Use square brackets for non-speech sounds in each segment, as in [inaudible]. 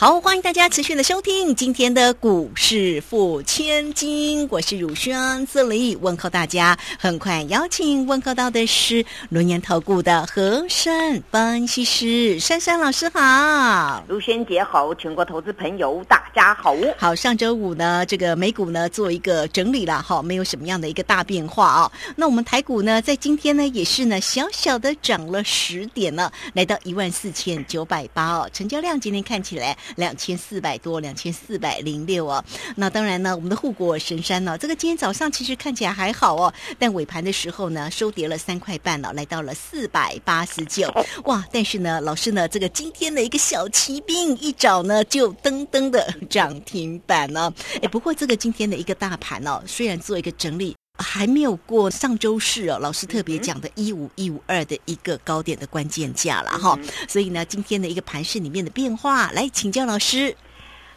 好，欢迎大家持续的收听今天的股市付千金，我是汝轩，这里问候大家。很快邀请问候到的是轮研投顾的和山分析师珊珊老师，好，汝轩姐好，全国投资朋友大家好。好，上周五呢，这个美股呢做一个整理了，哈，没有什么样的一个大变化啊。那我们台股呢，在今天呢也是呢小小的涨了十点呢，来到一万四千九百八哦，成交量今天看起来。两千四百多，两千四百零六哦。那当然呢，我们的护国神山呢，这个今天早上其实看起来还好哦，但尾盘的时候呢，收跌了三块半了，来到了四百八十九。哇！但是呢，老师呢，这个今天的一个小骑兵一早呢，就噔噔的涨停板呢。哎，不过这个今天的一个大盘哦，虽然做一个整理。还没有过上周四哦，老师特别讲的一五一五二的一个高点的关键价了哈，所以呢，今天的一个盘市里面的变化，来请教老师。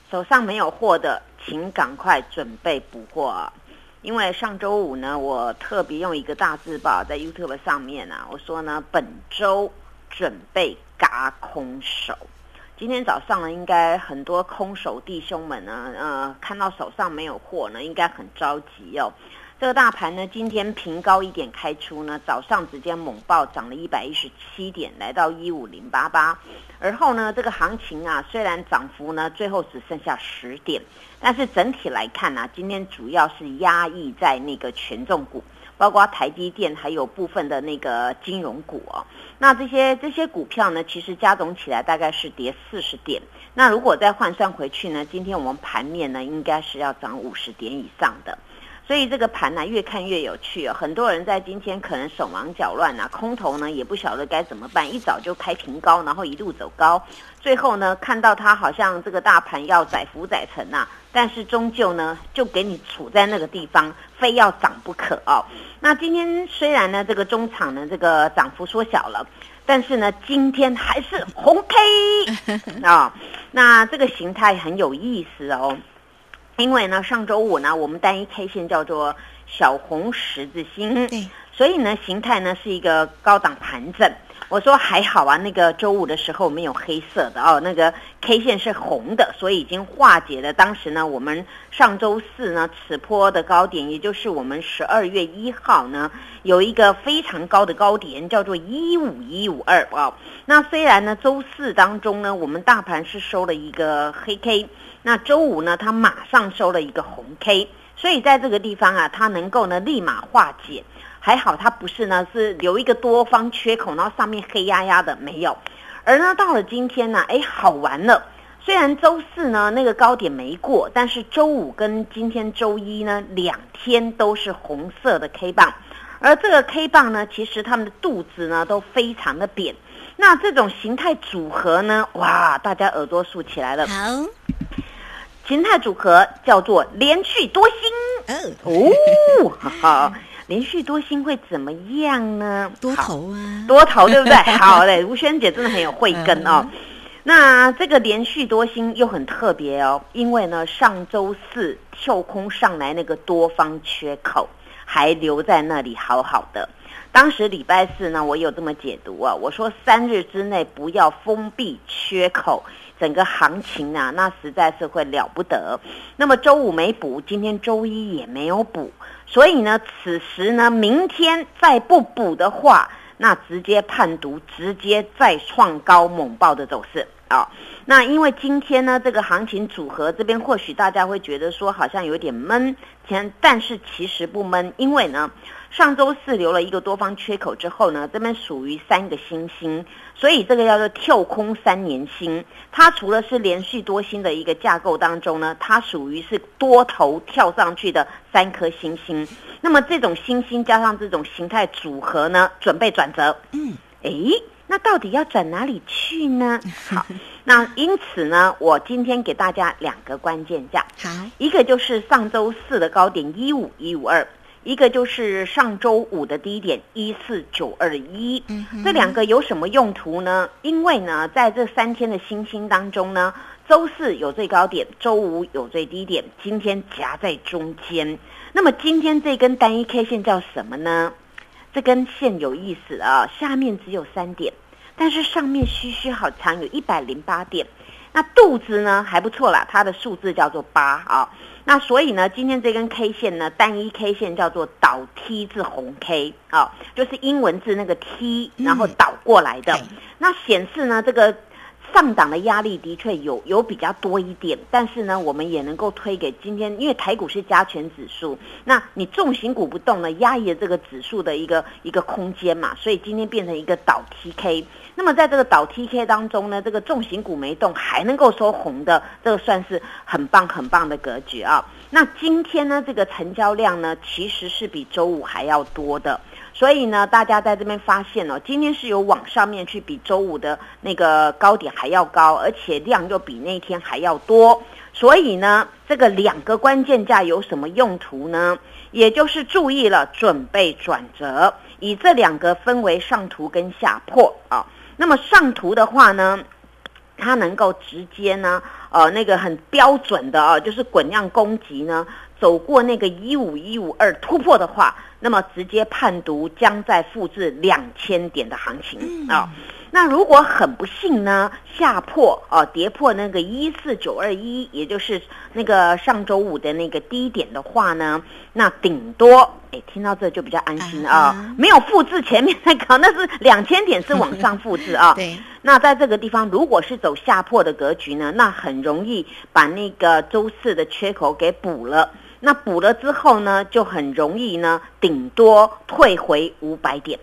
手上没有货的，请赶快准备补货，因为上周五呢，我特别用一个大字报在 YouTube 上面啊，我说呢，本周准备嘎空手。今天早上呢，应该很多空手弟兄们呢，呃，看到手上没有货呢，应该很着急哦。这个大盘呢，今天平高一点开出呢，早上直接猛爆涨了一百一十七点，来到一五零八八。而后呢，这个行情啊，虽然涨幅呢最后只剩下十点，但是整体来看呢，今天主要是压抑在那个权重股，包括台积电，还有部分的那个金融股哦。那这些这些股票呢，其实加总起来大概是跌四十点。那如果再换算回去呢，今天我们盘面呢，应该是要涨五十点以上的。所以这个盘呢，越看越有趣哦。很多人在今天可能手忙脚乱啊，空头呢也不晓得该怎么办，一早就开平高，然后一路走高，最后呢看到它好像这个大盘要载浮载沉呐，但是终究呢就给你处在那个地方，非要涨不可哦。那今天虽然呢这个中场呢这个涨幅缩小了，但是呢今天还是红 K 啊，[laughs] 那这个形态很有意思哦。因为呢，上周五呢，我们单一 K 线叫做小红十字星，对，所以呢，形态呢是一个高档盘整。我说还好啊，那个周五的时候没有黑色的哦，那个 K 线是红的，所以已经化解了当时呢，我们上周四呢此波的高点，也就是我们十二月一号呢有一个非常高的高点，叫做一五一五二啊。那虽然呢，周四当中呢，我们大盘是收了一个黑 K。那周五呢，它马上收了一个红 K，所以在这个地方啊，它能够呢立马化解。还好它不是呢是留一个多方缺口，然后上面黑压压的没有。而呢到了今天呢，哎好玩了。虽然周四呢那个高点没过，但是周五跟今天周一呢两天都是红色的 K 棒，而这个 K 棒呢，其实他们的肚子呢都非常的扁。那这种形态组合呢，哇，大家耳朵竖起来了。好。形态组合叫做连续多星哦，好，连续多星会怎么样呢？多头啊，多头对不对？[laughs] 好嘞，吴萱姐真的很有慧根哦。那这个连续多星又很特别哦，因为呢，上周四跳空上来那个多方缺口还留在那里好好的。当时礼拜四呢，我有这么解读啊，我说三日之内不要封闭缺口。整个行情啊，那实在是会了不得。那么周五没补，今天周一也没有补，所以呢，此时呢，明天再不补的话，那直接判读，直接再创高猛爆的走势啊。那因为今天呢，这个行情组合这边或许大家会觉得说好像有点闷，前但是其实不闷，因为呢。上周四留了一个多方缺口之后呢，这边属于三个星星，所以这个叫做跳空三年星。它除了是连续多星的一个架构当中呢，它属于是多头跳上去的三颗星星。那么这种星星加上这种形态组合呢，准备转折。嗯，诶，那到底要转哪里去呢？[laughs] 好，那因此呢，我今天给大家两个关键价。好，一个就是上周四的高点一五一五二。一个就是上周五的低点一四九二一，这两个有什么用途呢？因为呢，在这三天的星星当中呢，周四有最高点，周五有最低点，今天夹在中间。那么今天这根单一 K 线叫什么呢？这根线有意思啊，下面只有三点，但是上面虚虚好长，有一百零八点。那肚子呢还不错啦，它的数字叫做八啊。那所以呢，今天这根 K 线呢，单一 K 线叫做倒 T 字红 K 啊，就是英文字那个 T，然后倒过来的。对那显示呢，这个上档的压力的确有有比较多一点，但是呢，我们也能够推给今天，因为台股是加权指数，那你重型股不动呢，压抑了这个指数的一个一个空间嘛，所以今天变成一个倒 TK。那么在这个倒 TK 当中呢，这个重型股没动，还能够收红的，这个算是很棒很棒的格局啊。那今天呢，这个成交量呢，其实是比周五还要多的。所以呢，大家在这边发现哦，今天是有往上面去比周五的那个高点还要高，而且量又比那天还要多。所以呢，这个两个关键价有什么用途呢？也就是注意了，准备转折，以这两个分为上图跟下破啊。那么上图的话呢，它能够直接呢，呃，那个很标准的啊，就是滚量攻击呢，走过那个一五一五二突破的话，那么直接判读将在复制两千点的行情啊。那如果很不幸呢，下破哦、跌破那个一四九二一，也就是那个上周五的那个低点的话呢，那顶多哎，听到这就比较安心啊、没有复制前面那个，那是两千点是往上复制啊。[laughs] 对，那在这个地方，如果是走下破的格局呢，那很容易把那个周四的缺口给补了。那补了之后呢，就很容易呢，顶多退回五百点。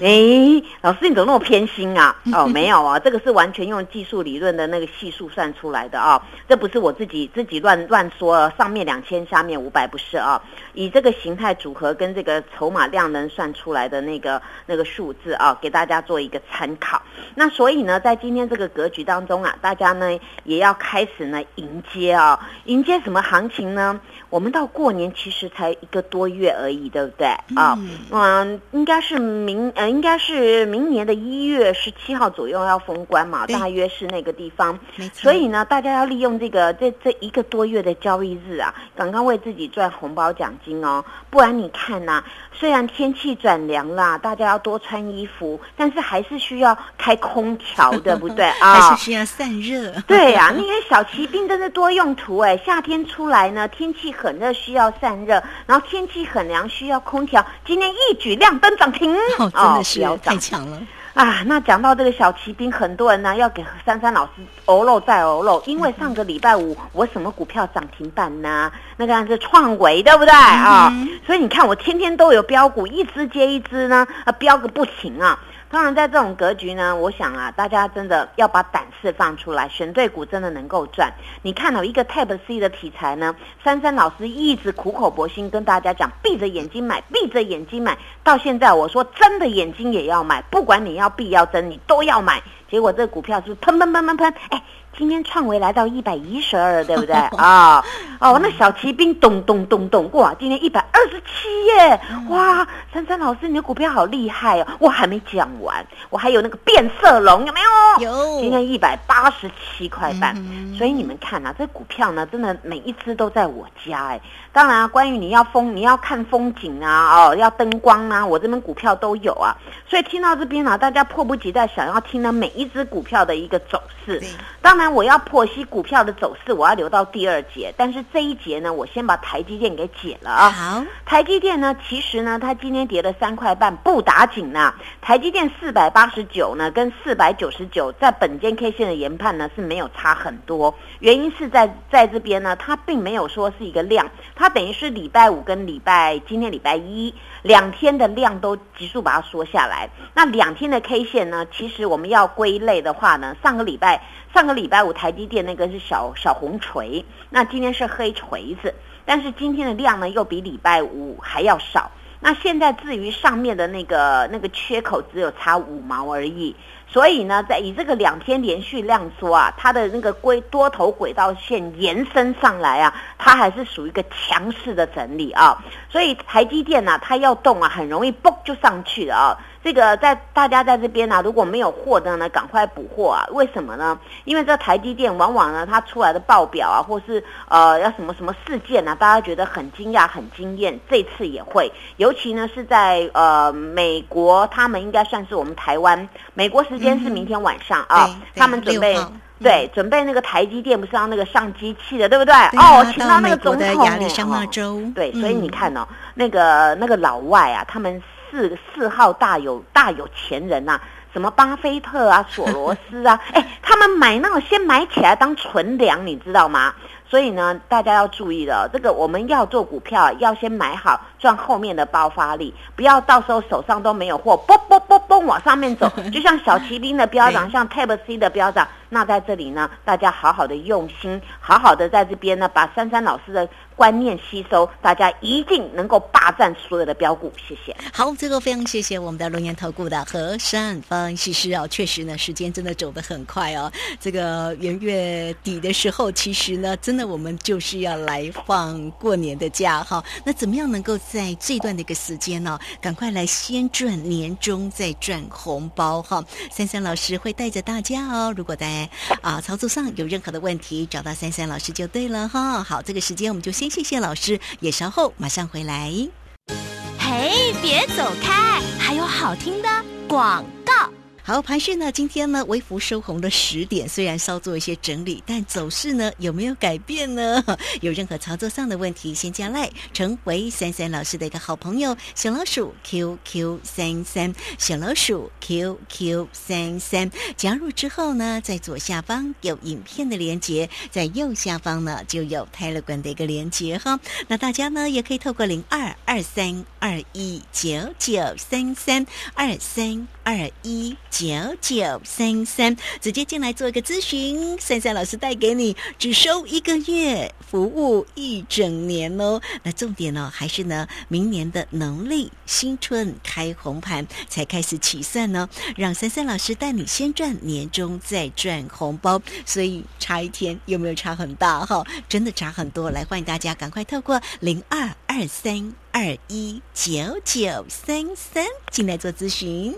诶，老师你怎么那么偏心啊？[laughs] 哦，没有啊，这个是完全用技术理论的那个系数算出来的啊，这不是我自己自己乱乱说啊，上面两千，下面五百不是啊，以这个形态组合跟这个筹码量能算出来的那个那个数字啊，给大家做一个参考。那所以呢，在今天这个格局当中啊，大家呢也要开始呢迎接啊，迎接什么行情呢？我们到过年其实才一个多月而已，对不对啊？嗯嗯，应该是明呃，应该是明年的一月十七号左右要封关嘛，大约是那个地方。所以呢，大家要利用这个这这一个多月的交易日啊，刚刚为自己赚红包奖金哦。不然你看呐、虽然天气转凉啦，大家要多穿衣服，但是还是需要开空调，对不对 [laughs] 啊？还是需要散热。对呀、[laughs] 那些小骑兵真的多用途哎。夏天出来呢，天气很热，需要散热；然后天气很凉，需要空调。今天一举亮灯涨停，哦，[laughs] 真的是太强了。啊！那讲到这个小骑兵，很多人呢要给珊珊老师欧漏再欧漏，因为上个礼拜五我什么股票涨停板呢？那个是创维，对不对啊？嗯所以你看我天天都有标股，一只接一只呢，啊，标个不停啊！当然，在这种格局呢，我想啊，大家真的要把胆识放出来，选对股真的能够赚。你看到一个 Type C 的题材呢，珊珊老师一直苦口婆心跟大家讲，闭着眼睛买，闭着眼睛买。到现在我说睁着眼睛也要买，不管你要闭要睁，你都要买。结果这个股票是不是喷喷喷喷喷？哎，今天创维来到一百一十二，对不对 [laughs] 啊？哦，那小骑兵咚咚咚咚，哇，今天一百二十七耶！哇，珊珊老师，你的股票好厉害哦！我还没讲完，我还有那个变色龙，有没有？有今天一百八十七块半。嗯所以你们看啊，这股票呢，真的每一只都在我家哎。当然啊，关于你要风，你要看风景啊，哦，要灯光啊，我这边股票都有啊。所以听到这边呢、大家迫不及待想要听呢每一只股票的一个走势对。当然，我要剖析股票的走势，我要留到第二节。但是这一节呢，我先把台积电给解了啊。好，台积电呢，其实呢，它今天跌了三块半，不打紧呐。台积电四百八十九呢，跟四百九十九在本间 K 线的研判呢是没有差很多，原因是在在这边呢，它并没有说是一个量，它等于是礼拜五跟礼拜今天礼拜一两天的量都急速把它缩下来。那两天的 K 线呢，其实我们要归类的话呢，上个礼拜上个礼拜五台积电那个是小小红锤，那今天是黑锤子。但是今天的量呢，又比礼拜五还要少。那现在至于上面的那个那个缺口只有差五毛而已。所以呢，在以这个两天连续量缩啊，它的那个龟多头轨道线延伸上来啊，它还是属于一个强势的整理啊。所以台积电呢，它要动啊，很容易嘣就上去了啊。这个在大家在这边呢，如果没有货的呢，赶快补货啊！为什么呢？因为这台积电往往呢，它出来的报表啊，或是呃要什么什么事件呢，大家觉得很惊讶、很惊艳。这次也会，尤其呢是在呃美国，他们应该算是我们台湾。美国时间是明天晚上啊，他们准备对准备那个台积电不是要那个上机器的，对不对？哦，请到那个总统亚利桑那州。对，所以你看哦，那个那个老外啊，他们。四四号大有大有钱人呐，什么巴菲特啊、索罗斯啊，[laughs] 哎，他们买那个先买起来当存粮，你知道吗？所以呢，大家要注意了，这个我们要做股票，要先买好，赚后面的爆发力，不要到时候手上都没有货，嘣嘣嘣嘣往上面走，[laughs] 就像小骑兵的标涨，像 Tab C 的标涨。那在这里呢，大家好好的用心，好好的在这边呢，把珊珊老师的观念吸收，大家一定能够霸占所有的标股。谢谢。好，最后非常谢谢我们的龙岩投顾的何山方西施哦，确实呢，时间真的走得很快哦。这个元月底的时候，其实呢，真的那我们就是要来放过年的假哈。那怎么样能够在这段的一个时间呢，赶快来先赚年终，再赚红包哈？珊珊老师会带着大家哦，如果在。啊，操作上有任何的问题，找到三三老师就对了哈。好，这个时间我们就先谢谢老师，也稍后马上回来。嘿，别走开，还有好听的广。好，盘讯呢？今天呢，微幅收红了十点，虽然稍做一些整理，但走势呢有没有改变呢？[laughs] 有任何操作上的问题，先加赖，成为三三老师的一个好朋友，小老鼠 QQ 三三，小老鼠 QQ 三三，加入之后呢，在左下方有影片的连接，在右下方呢就有泰勒管的一个连接哈。那大家呢也可以透过零二二三二一九九三三二三二一。九九三三，直接进来做一个咨询，三三老师带给你，只收一个月，服务一整年哦。那重点呢，还是呢，明年的农历新春开红盘才开始起算呢，让三三老师带你先赚年终，再赚红包。所以差一天有没有差很大哈？真的差很多。来，欢迎大家赶快透过零二二三二一九九三三进来做咨询。